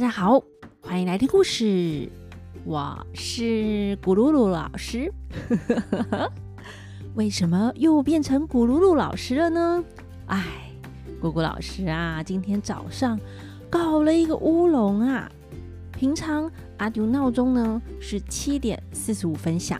大家好，欢迎来听故事。我是咕噜噜老师。为什么又变成咕噜噜老师了呢？哎，咕咕老师啊，今天早上搞了一个乌龙啊。平常阿丢闹钟呢是七点四十五分响，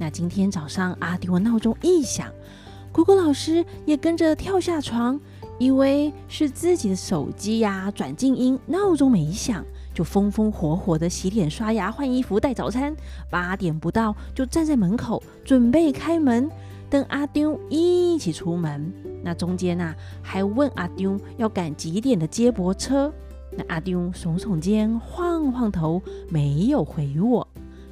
那今天早上阿丢的闹钟一响，咕咕老师也跟着跳下床。以为是自己的手机呀、转静音，闹钟没响，就风风火火的洗脸、刷牙、换衣服、带早餐。八点不到就站在门口准备开门，等阿丢一起出门。那中间呐、啊，还问阿丢要赶几点的接驳车。那阿丢耸耸肩，晃晃头，没有回我。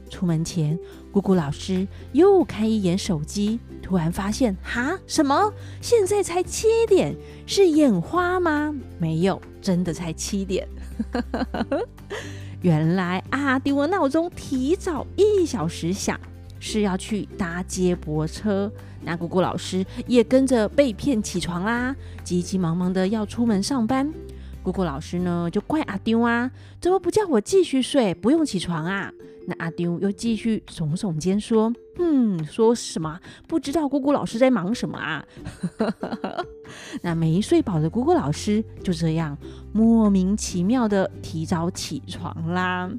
出门前，咕咕老师又看一眼手机，突然发现，哈，什么？现在才七点，是眼花吗？没有，真的才七点。原来阿丢的闹钟提早一小时响，是要去搭接驳车。那姑姑老师也跟着被骗起床啦，急急忙忙的要出门上班。姑姑老师呢，就怪阿丢啊，怎么不叫我继续睡，不用起床啊？那阿丢又继续耸耸肩说：“嗯，说什么？不知道姑姑老师在忙什么啊？” 那没睡饱的姑姑老师就这样莫名其妙的提早起床啦。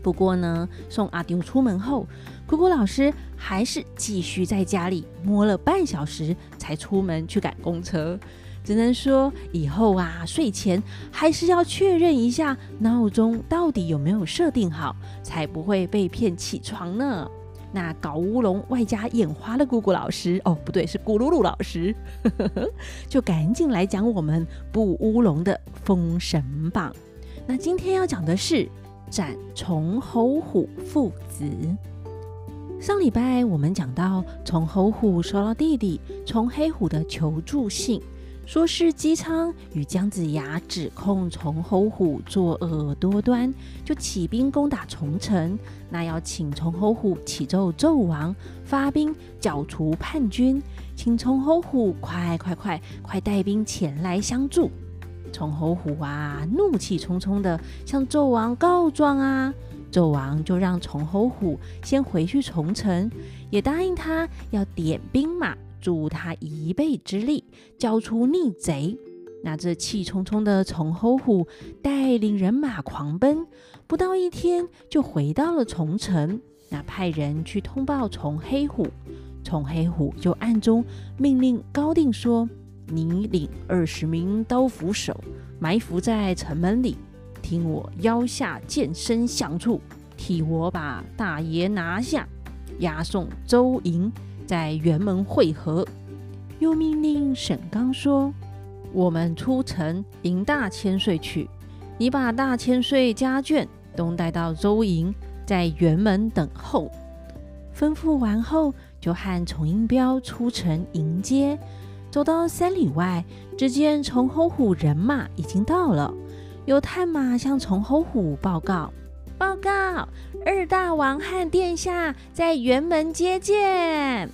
不过呢，送阿丢出门后，姑姑老师还是继续在家里摸了半小时才出门去赶公车。只能说以后啊，睡前还是要确认一下闹钟到底有没有设定好，才不会被骗起床呢。那搞乌龙外加眼花的姑姑老师，哦，不对，是咕噜噜老师，就赶紧来讲我们布乌龙的《封神榜》。那今天要讲的是斩虫侯虎父子。上礼拜我们讲到，虫侯虎收到弟弟虫黑虎的求助信。说是姬昌与姜子牙指控崇侯虎作恶多端，就起兵攻打崇城。那要请崇侯虎启奏纣王发兵剿除叛军，请崇侯虎快快快快带兵前来相助。崇侯虎啊，怒气冲冲的向纣王告状啊。纣王就让崇侯虎先回去虫城，也答应他要点兵马。助他一臂之力，交出逆贼。那这气冲冲的虫侯虎带领人马狂奔，不到一天就回到了虫城。那派人去通报虫黑虎，虫黑虎就暗中命令高定说：“你领二十名刀斧手埋伏在城门里，听我腰下剑声响处，替我把大爷拿下，押送周营。”在辕门会合，又命令沈刚说：“我们出城迎大千岁去，你把大千岁家眷都带到周营，在辕门等候。”吩咐完后，就和崇英彪出城迎接。走到三里外，只见崇侯虎人马已经到了，有探马向崇侯虎报告：“报告！”二大王和殿下在辕门接见。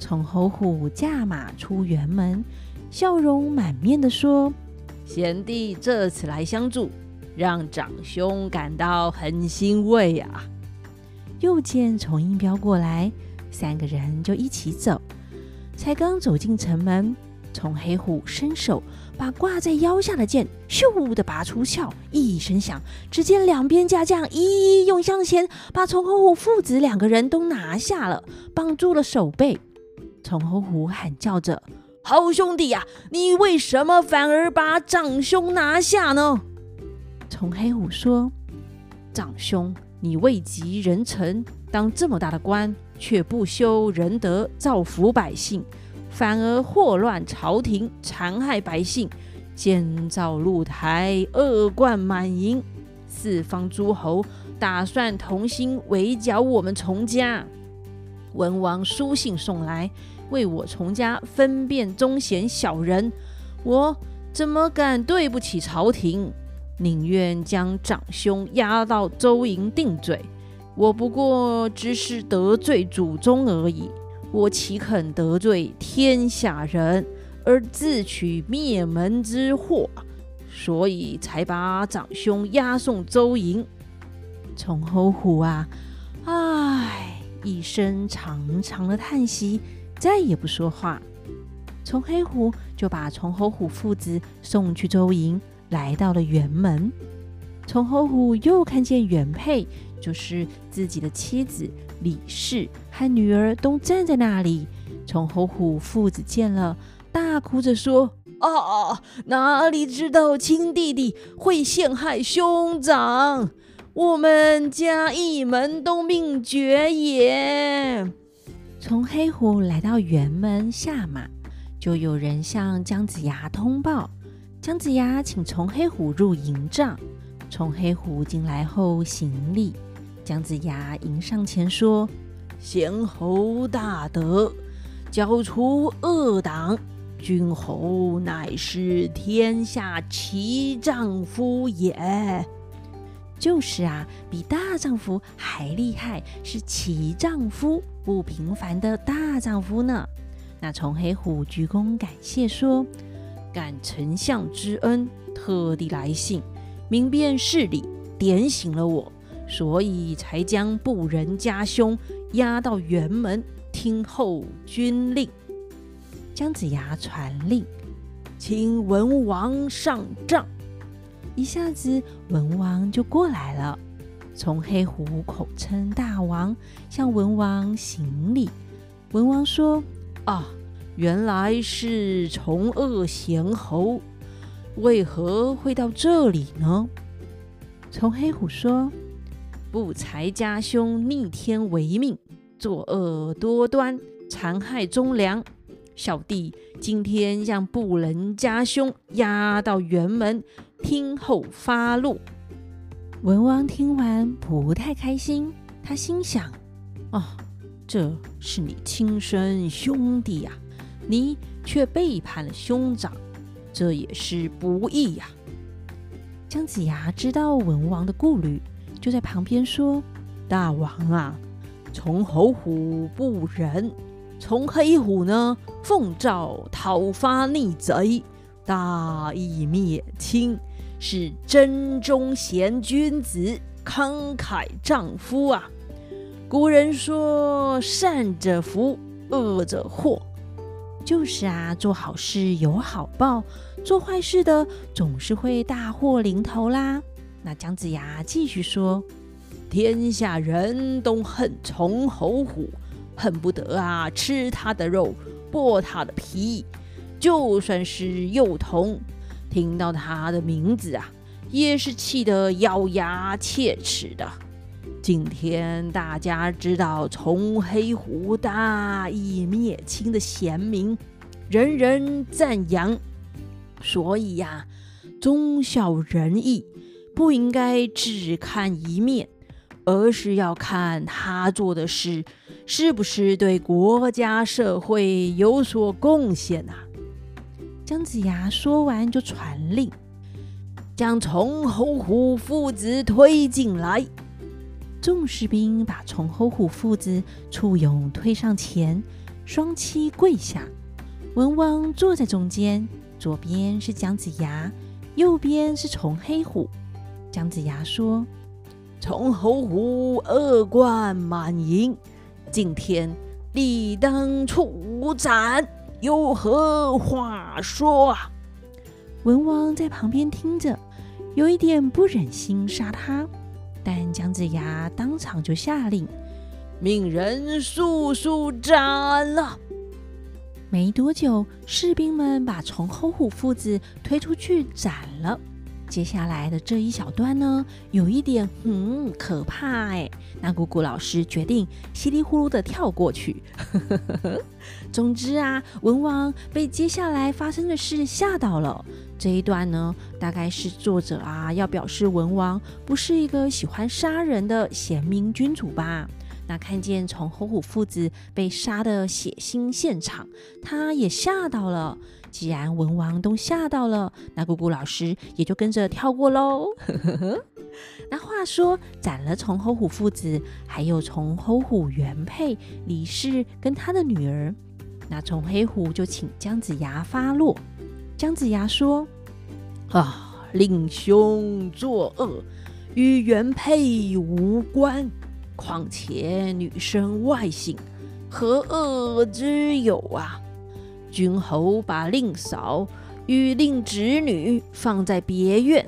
从侯虎驾马出辕门，笑容满面的说：“贤弟这次来相助，让长兄感到很欣慰啊。”又见虫英彪过来，三个人就一起走。才刚走进城门，虫黑虎伸手。把挂在腰下的剑咻的拔出鞘，一声响，只见两边家将一一涌向前，把虫侯虎父子两个人都拿下了，绑住了手背。虫侯虎喊叫着：“好兄弟呀，你为什么反而把长兄拿下呢？”虫黑虎说：“长兄，你位极人臣，当这么大的官，却不修仁德，造福百姓。”反而祸乱朝廷，残害百姓，建造露台，恶贯满盈。四方诸侯打算同心围剿我们崇家。文王书信送来，为我崇家分辨忠贤小人。我怎么敢对不起朝廷？宁愿将长兄押到周营定罪。我不过只是得罪祖宗而已。我岂肯得罪天下人，而自取灭门之祸？所以才把长兄押送周营。崇侯虎啊，唉，一声长长的叹息，再也不说话。崇黑虎就把崇侯虎父子送去周营，来到了辕门。崇侯虎又看见原配，就是自己的妻子李氏和女儿都站在那里。从侯虎父子见了，大哭着说：“啊，哪里知道亲弟弟会陷害兄长？我们家一门都命绝也。”从黑虎来到辕门下马，就有人向姜子牙通报。姜子牙请从黑虎入营帐。从黑虎进来后行礼，姜子牙迎上前说：“贤侯大德，剿除恶党，君侯乃是天下奇丈夫也。”就是啊，比大丈夫还厉害，是奇丈夫，不平凡的大丈夫呢。那从黑虎鞠躬感谢说：“感丞相之恩，特地来信。”明辨事理，点醒了我，所以才将部人家兄押到辕门，听候军令。姜子牙传令，请文王上帐。一下子，文王就过来了。从黑虎口称大王，向文王行礼。文王说：“啊，原来是崇恶贤侯。”为何会到这里呢？从黑虎说：“不才家兄逆天违命，作恶多端，残害忠良。小弟今天将部人家兄押到辕门，听候发落。”文王听完不太开心，他心想：“哦，这是你亲生兄弟呀，你却背叛了兄长。”这也是不义呀！姜子牙知道文王的顾虑，就在旁边说：“大王啊，从侯虎不仁，从黑虎呢奉诏讨伐逆贼，大义灭亲，是真忠贤君子，慷慨丈夫啊！古人说，善者福，恶者祸。”就是啊，做好事有好报，做坏事的总是会大祸临头啦。那姜子牙继续说：“天下人都恨崇侯虎，恨不得啊吃他的肉，剥他的皮。就算是幼童，听到他的名字啊，也是气得咬牙切齿的。”今天大家知道崇黑虎大义灭亲的贤明，人人赞扬。所以呀，忠孝仁义不应该只看一面，而是要看他做的事是不是对国家社会有所贡献啊。姜子牙说完就传令，将崇侯虎父子推进来。众士兵把崇侯虎父子簇拥推上前，双膝跪下。文王坐在中间，左边是姜子牙，右边是崇黑虎。姜子牙说：“从侯虎恶贯满盈，今天理当处斩，有何话说啊？”文王在旁边听着，有一点不忍心杀他。但姜子牙当场就下令，命人速速斩了。没多久，士兵们把从侯虎父子推出去斩了。接下来的这一小段呢，有一点嗯可怕哎。那姑姑老师决定稀里呼噜的跳过去。总之啊，文王被接下来发生的事吓到了。这一段呢，大概是作者啊要表示文王不是一个喜欢杀人的贤明君主吧。那看见从侯虎父子被杀的血腥现场，他也吓到了。既然文王都吓到了，那姑姑老师也就跟着跳过喽。那话说，斩了从侯虎父子，还有从侯虎原配李氏跟他的女儿。那从黑虎就请姜子牙发落。姜子牙说：“啊，令兄作恶，与原配无关。况且女生外姓，何恶之有啊？君侯把令嫂与令侄女放在别院，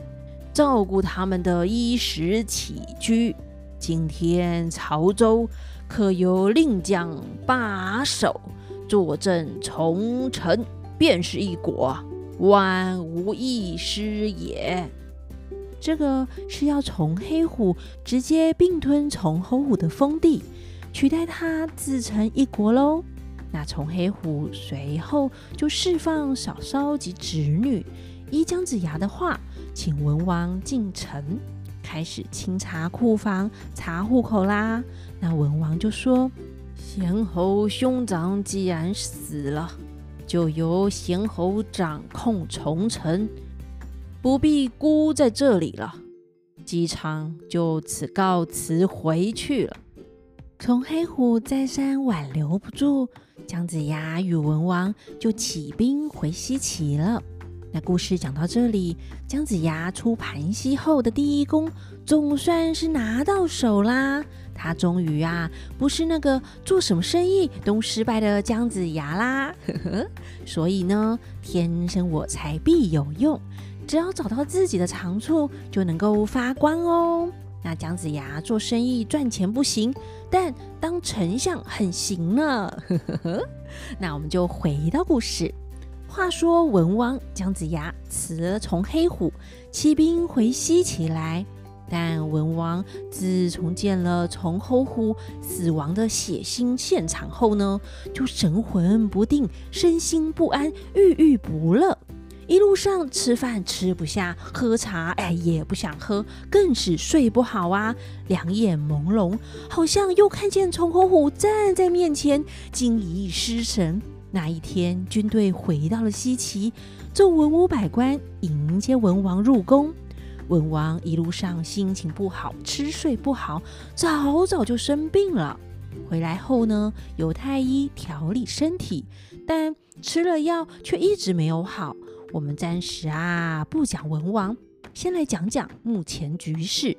照顾他们的衣食起居。今天曹州可由令将把守，坐镇重城，便是一国，万无一失也。这个是要从黑虎直接并吞从侯虎的封地，取代他自成一国喽。那从黑虎随后就释放嫂嫂及侄女，依姜子牙的话，请文王进城。开始清查库房、查户口啦。那文王就说：“贤侯兄长既然死了，就由贤侯掌控重城，不必孤在这里了。姬昌就此告辞回去了。”从黑虎再三挽留不住，姜子牙与文王就起兵回西岐了。那故事讲到这里，姜子牙出盘溪后的第一功总算是拿到手啦。他终于啊，不是那个做什么生意都失败的姜子牙啦。呵呵，所以呢，天生我材必有用，只要找到自己的长处，就能够发光哦。那姜子牙做生意赚钱不行，但当丞相很行呢。呵呵呵，那我们就回到故事。话说文王姜子牙辞了从黑虎，起兵回西岐来。但文王自从见了从侯虎死亡的血腥现场后呢，就神魂不定，身心不安，郁郁不乐。一路上吃饭吃不下，喝茶哎也不想喝，更是睡不好啊，两眼朦胧，好像又看见从侯虎站在面前，惊疑失神。那一天，军队回到了西岐，众文武百官迎接文王入宫。文王一路上心情不好，吃睡不好，早早就生病了。回来后呢，有太医调理身体，但吃了药却一直没有好。我们暂时啊不讲文王，先来讲讲目前局势。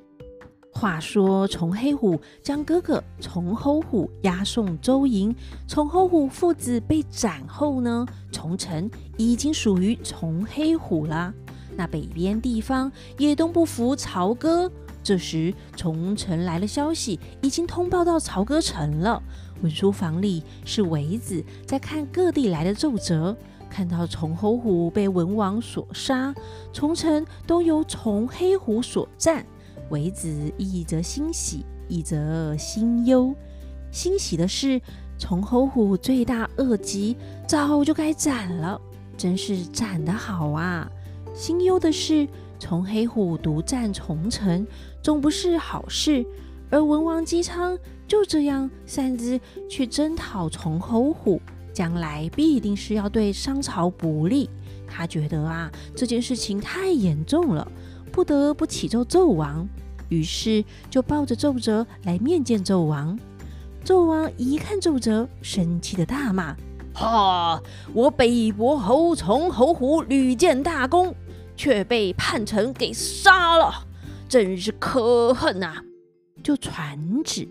话说，崇黑虎将哥哥崇侯虎押送周营。崇侯虎父子被斩后呢，崇城已经属于崇黑虎了。那北边地方也都不服朝歌。这时，崇城来了消息，已经通报到朝歌城了。文书房里是韦子在看各地来的奏折，看到崇侯虎被文王所杀，崇城都由崇黑虎所占。为子一则欣喜，一则心忧。欣喜的是，崇侯虎罪大恶极，早就该斩了，真是斩得好啊！心忧的是，崇黑虎独占崇城，总不是好事。而文王姬昌就这样擅自去征讨崇侯虎，将来必定是要对商朝不利。他觉得啊，这件事情太严重了。不得不启奏纣王，于是就抱着奏折来面见纣王。纣王一看奏折，生气的大骂：“哈！我北伯侯从侯虎屡建大功，却被叛臣给杀了，真是可恨呐！”就传旨，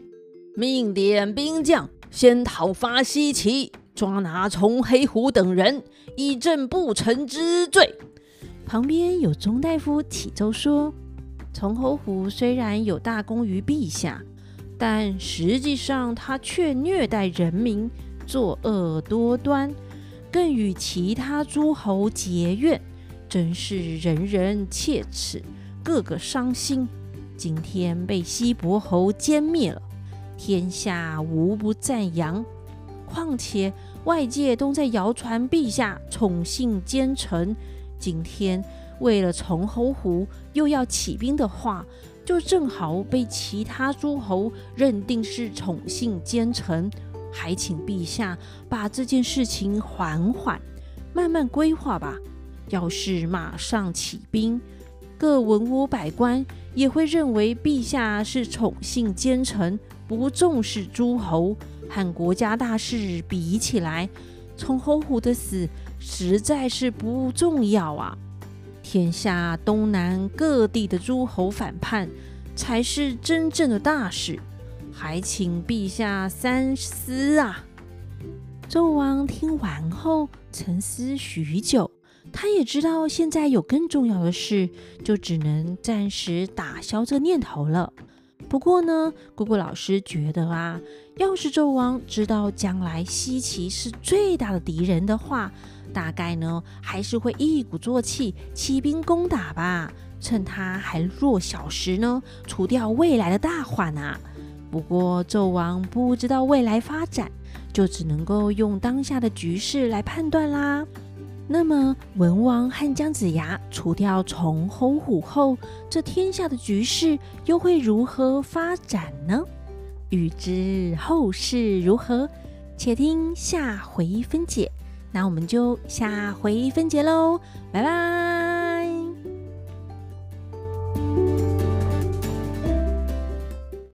命点兵将先讨伐西岐，抓拿从黑虎等人，以正不臣之罪。旁边有钟大夫启奏说：“从侯虎虽然有大功于陛下，但实际上他却虐待人民，作恶多端，更与其他诸侯结怨，真是人人切齿，个个伤心。今天被西伯侯歼灭了，天下无不赞扬。况且外界都在谣传陛下宠幸奸臣。”今天为了崇侯虎又要起兵的话，就正好被其他诸侯认定是宠幸奸臣，还请陛下把这件事情缓缓，慢慢规划吧。要是马上起兵，各文武百官也会认为陛下是宠幸奸臣，不重视诸侯，和国家大事比起来，从侯虎的死。实在是不重要啊！天下东南各地的诸侯反叛，才是真正的大事，还请陛下三思啊！纣王听完后沉思许久，他也知道现在有更重要的事，就只能暂时打消这念头了。不过呢，咕咕老师觉得啊，要是纣王知道将来西岐是最大的敌人的话，大概呢还是会一鼓作气起兵攻打吧。趁他还弱小时呢，除掉未来的大患啊！不过纣王不知道未来发展，就只能够用当下的局势来判断啦。那么文王和姜子牙除掉崇侯虎后，这天下的局势又会如何发展呢？欲知后事如何，且听下回分解。那我们就下回分解喽，拜拜。